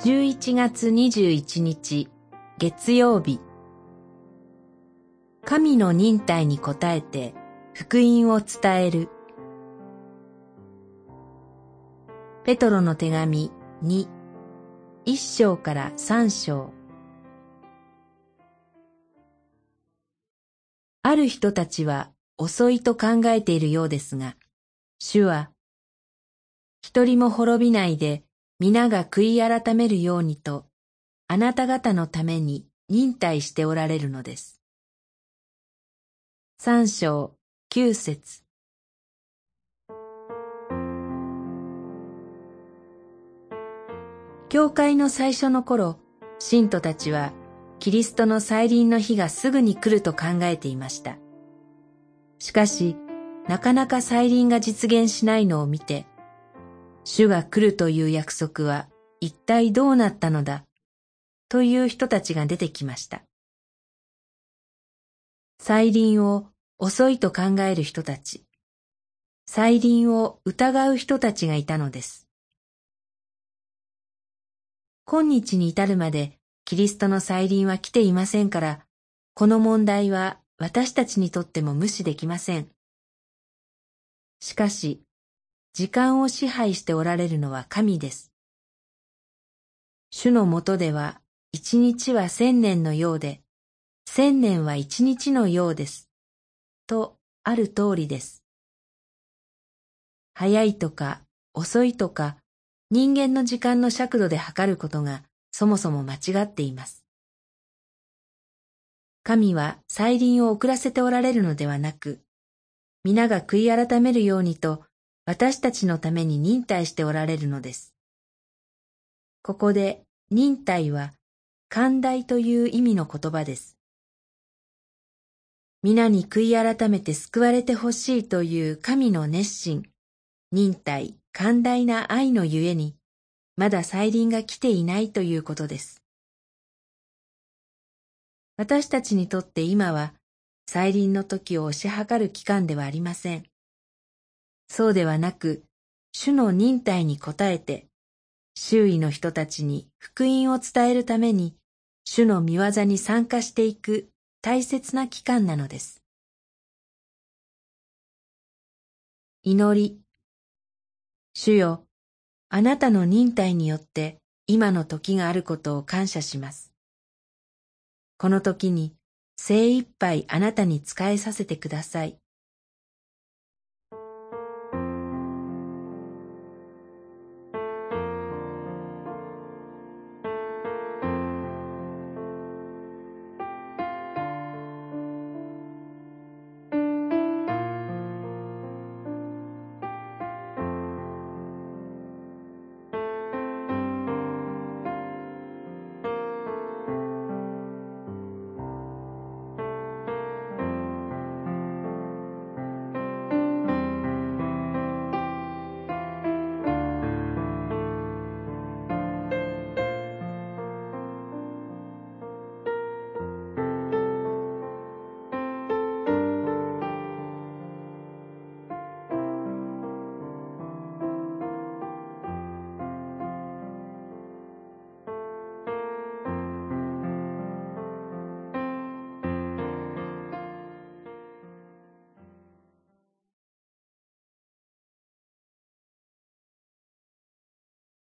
11月21日月曜日。神の忍耐に応えて福音を伝える。ペトロの手紙2一章から三章。ある人たちは遅いと考えているようですが、主は、一人も滅びないで皆が悔い改めるようにと、あなた方のために忍耐しておられるのです。三章九節教会の最初の頃、信徒たちはキリストの再臨の日がすぐに来ると考えていました。しかし、なかなか再臨が実現しないのを見て、主が来るという約束は一体どうなったのだ？という人たちが出てきました。再臨を遅いと考える人たち、再臨を疑う人たちがいたのです。今日に至るまでキリストの再臨は来ていませんから、この問題は私たちにとっても無視できません。しかし、時間を支配しておられるのは神です。主のもとでは一日は千年のようで、千年は一日のようです。とある通りです。早いとか遅いとか人間の時間の尺度で測ることがそもそも間違っています。神は再臨を遅らせておられるのではなく、皆が悔い改めるようにと私たちのために忍耐しておられるのです。ここで忍耐は寛大という意味の言葉です。皆に悔い改めて救われてほしいという神の熱心、忍耐、寛大な愛のゆえに、まだ再臨が来ていないということです。私たちにとって今は再臨の時を推し量る期間ではありません。そうではなく、主の忍耐に応えて、周囲の人たちに福音を伝えるために、主の見業に参加していく大切な期間なのです。祈り。主よ、あなたの忍耐によって今の時があることを感謝します。この時に精一杯あなたに仕えさせてください。